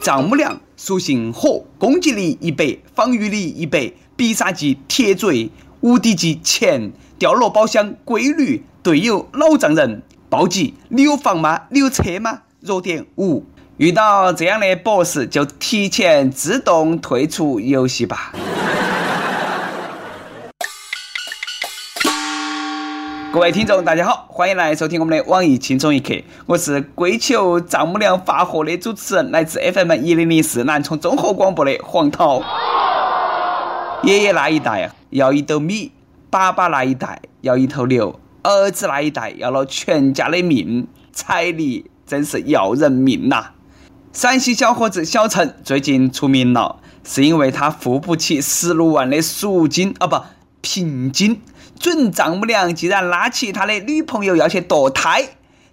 丈母娘属性火，攻击力一百，防御力一百，必杀技铁嘴，无敌技钱，掉落宝箱规律，队友老丈人，暴击你有房吗？你有车吗？弱点五，遇到这样的 BOSS 就提前自动退出游戏吧。各位听众，大家好，欢迎来收听我们的网易轻松一刻，我是跪求丈母娘发货的主持人，来自 FM 一零零四南充综合广播的黄涛。爷爷那一代啊，要一斗米；爸爸那一代要一头牛；儿子那一代要了全家的命，彩礼真是要人命呐！陕西小伙子小陈最近出名了，是因为他付不起十六万的赎金啊，不聘金。准丈母娘竟然拉起他的女朋友要去堕胎，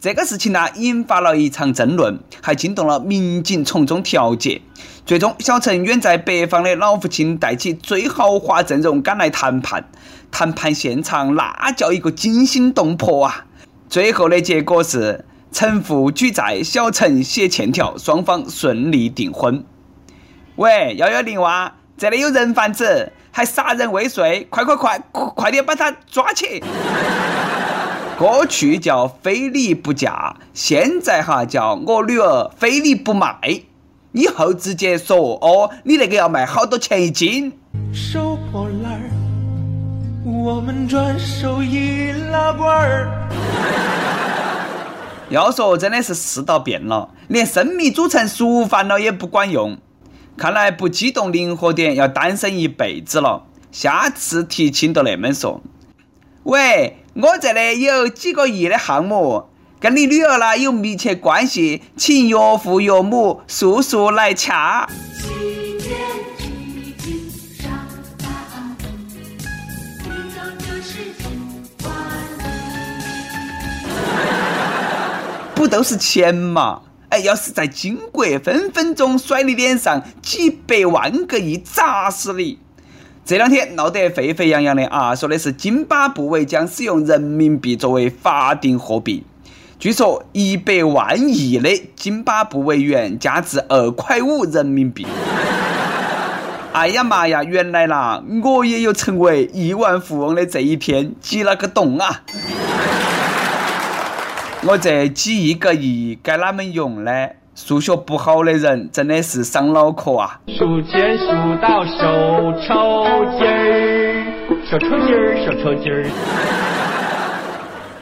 这个事情呢引发了一场争论，还惊动了民警从中调解。最终，小陈远在北方的老父亲带起最豪华阵容赶来谈判，谈判现场那叫一个惊心动魄啊！最后的结果是，陈父举债，小陈写欠条，双方顺利订婚。喂，幺幺零哇，这里有人贩子！还杀人未遂，快快快，快点把他抓起！过去叫非礼不嫁，现在哈叫我女儿非礼不卖。以后直接说哦，你那个要卖好多钱一斤？收破烂儿，我们转手易拉罐儿。要说真的是世道变了，连生米煮成熟饭了也不管用。看来不激动灵活点，要单身一辈子了。下次提亲都那么说。喂，我这里有几个亿的项目，跟你女儿呢有密切关系，请岳父岳母、叔叔来掐。不都是钱嘛？哎，要是在金国，分分钟甩你脸上几百万个亿砸死你！这两天闹得沸沸扬扬的啊，说的是津巴布韦将使用人民币作为法定货币。据说一百万亿的津巴布韦元价值二块五人民币。哎呀妈呀，原来啦，我也有成为亿万富翁的这一天，急了个洞啊！我这几亿个亿该哪么用呢？数学不好的人真的是伤脑壳啊！数钱数到手抽筋儿，手抽筋儿，手抽筋儿。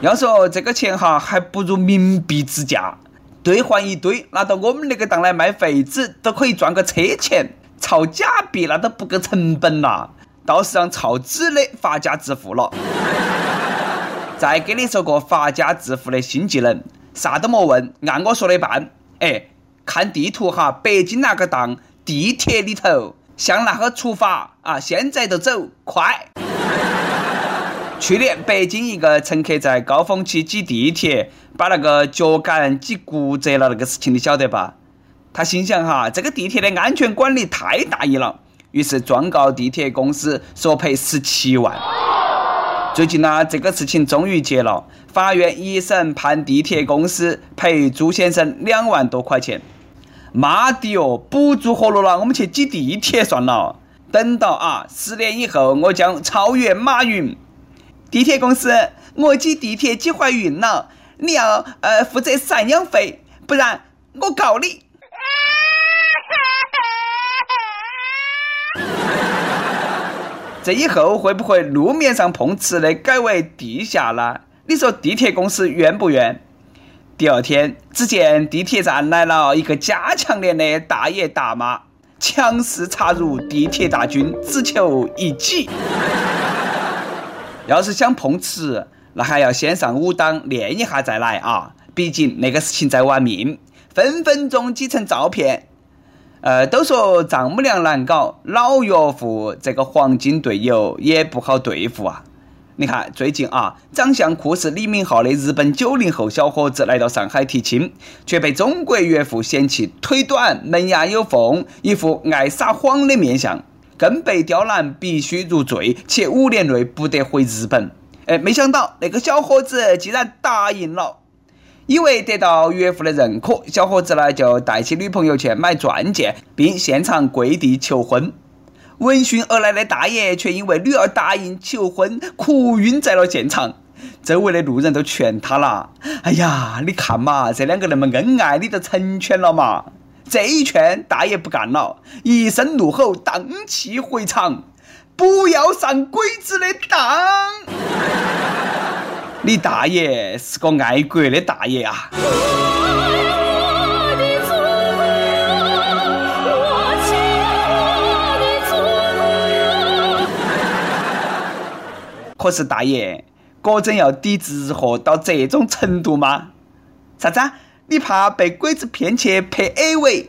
要说这个钱哈，还不如冥币值价，兑换一堆，拿到我们那个档来卖废纸，都可以赚个车钱。炒假币那都不够成本呐，倒是让炒纸的发家致富了。再给你说个发家致富的新技能，啥都莫问，按我说的办。哎，看地图哈，北京那个档地铁里头，向那个出发啊！现在就走，快！去年北京一个乘客在高峰期挤地铁，把那个脚杆挤骨折了，那个事情你晓得吧？他心想哈，这个地铁的安全管理太大意了，于是状告地铁公司，索赔十七万。最近呢，这个事情终于结了，法院一审判地铁公司赔朱先生两万多块钱。妈的哟，补助活路了，我们去挤地铁算了。等到啊，十年以后，我将超越马云。地铁公司，我挤地铁挤怀孕了，你要呃负责赡养费，不然我告你。这以后会不会路面上碰瓷的改为地下了？你说地铁公司冤不冤？第二天，只见地铁站来了一个加强连的大爷大妈，强势插入地铁大军，只求一挤。要是想碰瓷，那还要先上武当练一下再来啊！毕竟那个事情在玩命，分分钟挤成照片。呃，都说丈母娘难搞，老岳父这个黄金队友也不好对付啊。你看最近啊，长相酷似李敏镐的日本九零后小伙子来到上海提亲，却被中国岳父嫌弃腿短、门牙有缝，一副爱撒谎的面相，更被刁难必须入赘，且五年内不得回日本。哎，没想到那个小伙子竟然答应了。以为得到岳父的认可，小伙子呢就带起女朋友去买钻戒，并现场跪地求婚。闻讯而来的大爷却因为女儿答应求婚，哭晕在了现场。周围的路人都劝他了：“哎呀，你看嘛，这两个那么恩爱，你都成全了嘛。”这一劝，大爷不干了，一声怒吼，荡气回肠：“不要上鬼子的当！”你大爷是个爱国的大爷啊！可是大爷，果真要抵制日货到这种程度吗？啥子？你怕被鬼子骗去拍 AV？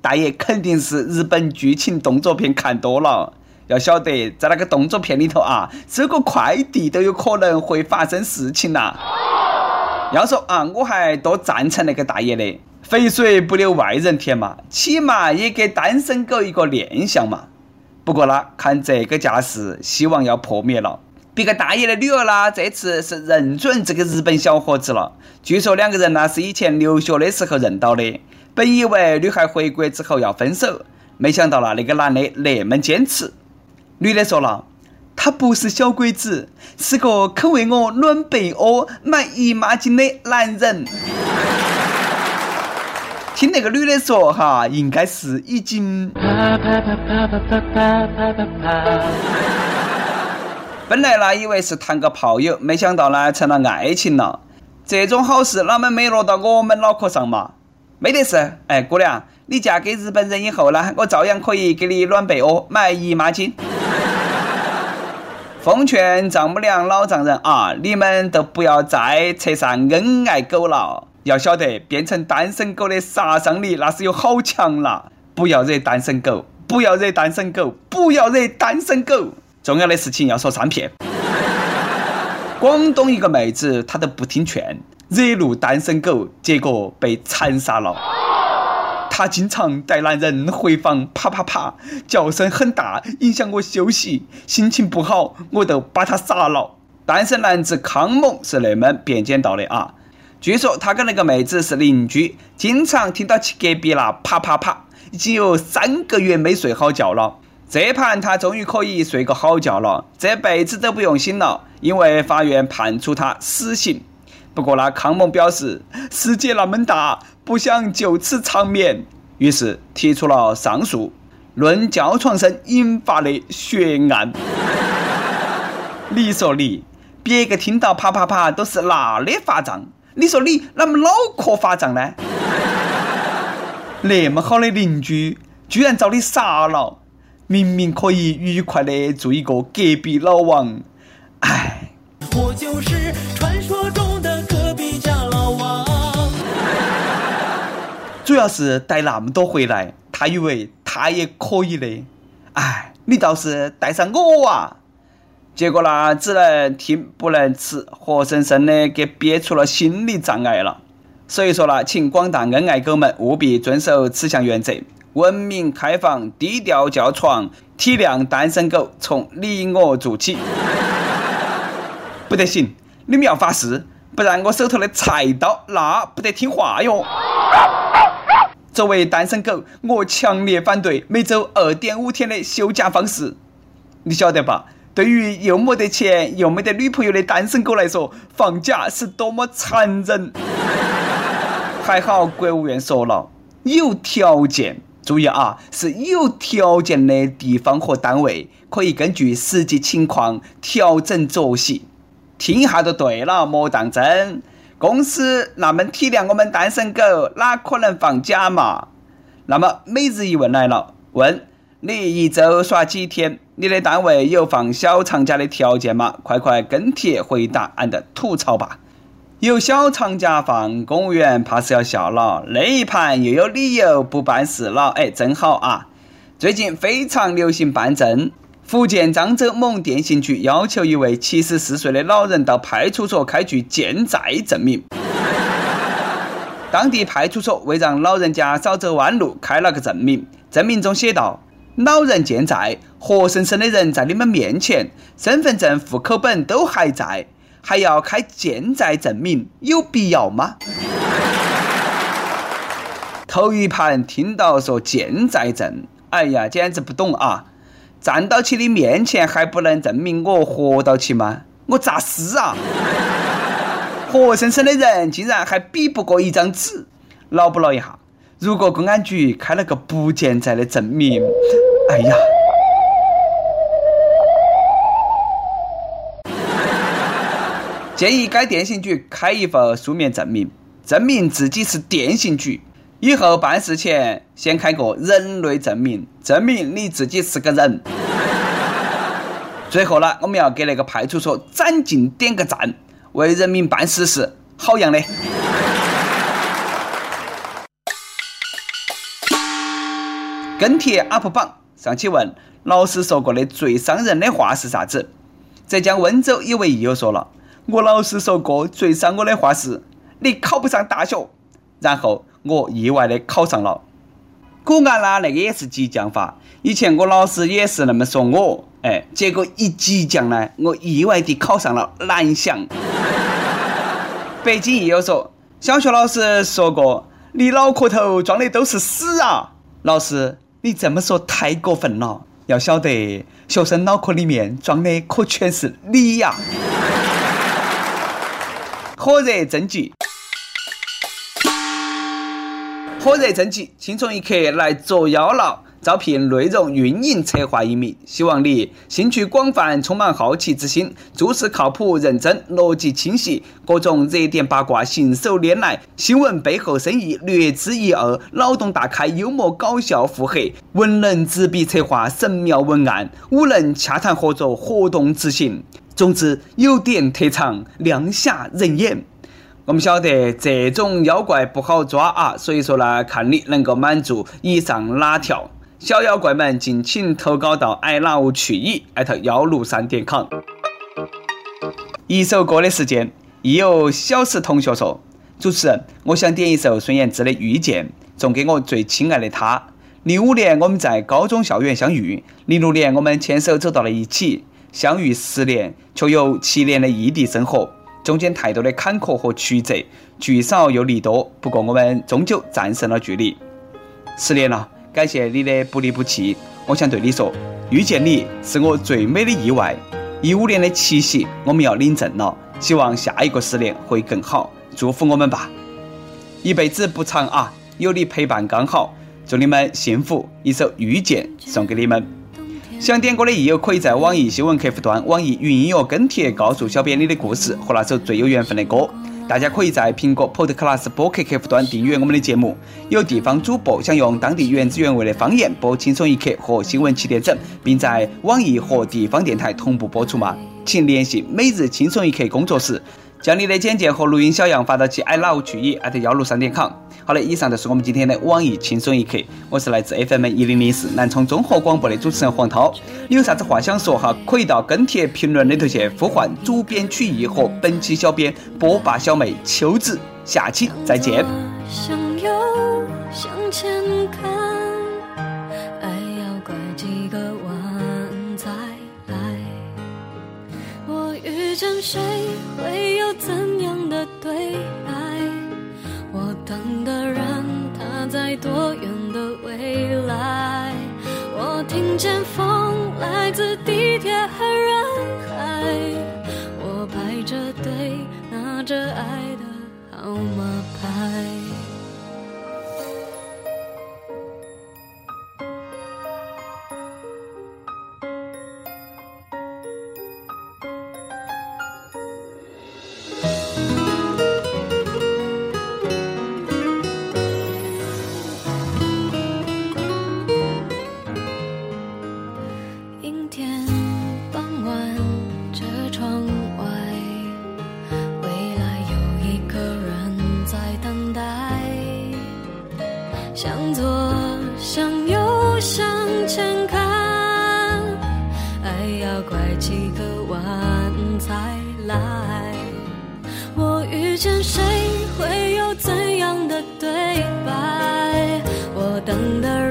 大爷肯定是日本剧情动作片看多了。要晓得，在那个动作片里头啊，收个快递都有可能会发生事情呐。要说啊，我还多赞成那个大爷的，肥水不流外人田嘛，起码也给单身狗一个念想嘛。不过呢，看这个架势，希望要破灭了。别个大爷的女儿啦，这次是认准这个日本小伙子了。据说两个人呢是以前留学的时候认到的。本以为女孩回国之后要分手，没想到了那个男的那么坚持。女的说了，他不是小鬼子，是个肯为我暖被窝、买姨妈巾的男人。听那个女的说哈，应该是已经。本来呢，以为是谈个炮友，没想到呢，成了爱情了。这种好事哪们没落到我们脑壳上嘛？没得事，哎，姑娘，你嫁给日本人以后呢，我照样可以给你暖被窝、买姨妈巾。奉劝丈母娘、老丈人啊，你们都不要再扯上恩爱狗了。要晓得，变成单身狗的杀伤力那是有好强了。不要惹单身狗，不要惹单身狗，不要惹单身狗。重要的事情要说三遍。广东一个妹子，她都不听劝，惹怒单身狗，结果被残杀了。他经常带男人回房，啪啪啪，叫声很大，影响我休息，心情不好，我都把他杀了。单身男子康某是那么辩解到的啊。据说他跟那个妹子是邻居，经常听到其隔壁那啪啪啪，已经有三个月没睡好觉了。这盘他终于可以睡个好觉了，这辈子都不用醒了，因为法院判处他死刑。不过呢，康某表示世界那么大，不想就此长眠，于是提出了上诉。论叫床声引发的血案，你说你，别个听到啪啪啪都是那的发胀，你说你啷么脑壳发胀呢？那么好的邻居，居然遭你杀了！明明可以愉快的做一个隔壁老王，唉。我就是传主要是带那么多回来，他以为他也可以的，哎，你倒是带上我啊！结果呢，只能听不能吃，活生生的给憋出了心理障碍了。所以说呢，请广大恩爱狗们务必遵守此项原则。文明开放，低调叫床，体谅单身狗，从你我做起。不得行，你们要发誓，不然我手头的菜刀那不得听话哟。作为单身狗，我强烈反对每周二点五天的休假方式。你晓得吧？对于又没得钱又没得女朋友的单身狗来说，放假是多么残忍。还好国务院说了，有条件。注意啊，是有条件的地方和单位可以根据实际情况调整作息。听一下就对了，莫当真。公司那么体谅我们单身狗，哪可能放假嘛？那么每日一问来了，问你一周耍几天？你的单位有放小长假的条件吗？快快跟帖回答，俺的吐槽吧。有小长假放，公务员怕是要笑了。那一盘又有理由不办事了，哎，真好啊！最近非常流行办证。福建漳州某电信局要求一位七十四岁的老人到派出所开具健在证明。当地派出所为让老人家少走弯路，开了个证明。证明中写道：“老人健在，活生生的人在你们面前，身份证、户口本都还在。”还要开健在证明，有必要吗？头一盘听到说健在证，哎呀，简直不懂啊！站到起你面前还不能证明我活到起吗？我诈尸啊！活生生的人竟然还比不过一张纸，恼不恼一下？如果公安局开了个不健在的证明，哎呀！建议该电信局开一份书面证明，证明自己是电信局。以后办事前先开个人类证明，证明你自己是个人。最后呢，我们要给那个派出所斩尽点个赞，为人民办实事，好样的！跟帖 UP 榜上期问老师说过的最伤人的话是啥子？浙江温州一位益友说了。我老师说过最伤我的话是“你考不上大学”，然后我意外的考上了。果然啦，那个也是激将法。以前我老师也是那么说我，哎，结果一激将呢，我意外地考上了蓝翔。北京益友说，小学老师说过“你脑壳头装的都是屎啊”，老师你这么说太过分了。要晓得，学生脑壳里面装的可全是你呀。火热征集，火热征集，轻松一刻来捉妖了！招聘内容运营策划一名，希望你兴趣广泛，充满好奇之心，做事靠谱认真，逻辑清晰，各种热点八卦信手拈来，新闻背后深意略知一二，脑洞大开，幽默搞笑腹黑，文能执笔策划神妙文案，武能洽谈合作活动执行。总之，有点特长，亮瞎人眼。我们晓得这种妖怪不好抓啊，所以说呢，看你能够满足以上哪条。小妖怪们，敬请投稿到 i love 去艾特幺六三点 com。一首歌的时间，亦有小石同学说：“主持人，我想点一首孙燕姿的《遇见》，送给我最亲爱的他。零五年我们在高中校园相遇，零六年我们牵手走到了一起。”相遇十年，却有七年的异地生活，中间太多的坎坷和曲折，聚少又离多。不过我们终究战胜了距离。十年了，感谢你的不离不弃。我想对你说，遇见你是我最美的意外。一五年的七夕，我们要领证了，希望下一个十年会更好。祝福我们吧。一辈子不长啊，有你陪伴刚好。祝你们幸福。一首《遇见》送给你们。想点歌的益友，可以在网易新闻客户端、网易云音乐跟帖告诉小编你的故事和那首最有缘分的歌。大家可以在苹果 Podcast 播客客户端订阅我们的节目。有地方主播想用当地原汁原味的方言播《轻松一刻》和《新闻七点整》，并在网易和地方电台同步播出吗？请联系每日轻松一刻工作室。将你的简介和录音小样发到其 i love 去 e 幺六三点 com。好的，以上就是我们今天的网易轻松一刻。我是来自 FM 一零零四南充综合广播的主持人黄涛。你有啥子话想说哈？可以到跟帖评论里头去呼唤主编曲艺和本期小编波霸小妹秋子。下期再见。向右，向前看，爱要拐几个弯才来。我遇见谁？怎样的对白？我等的人，他在多远的未来？我听见风多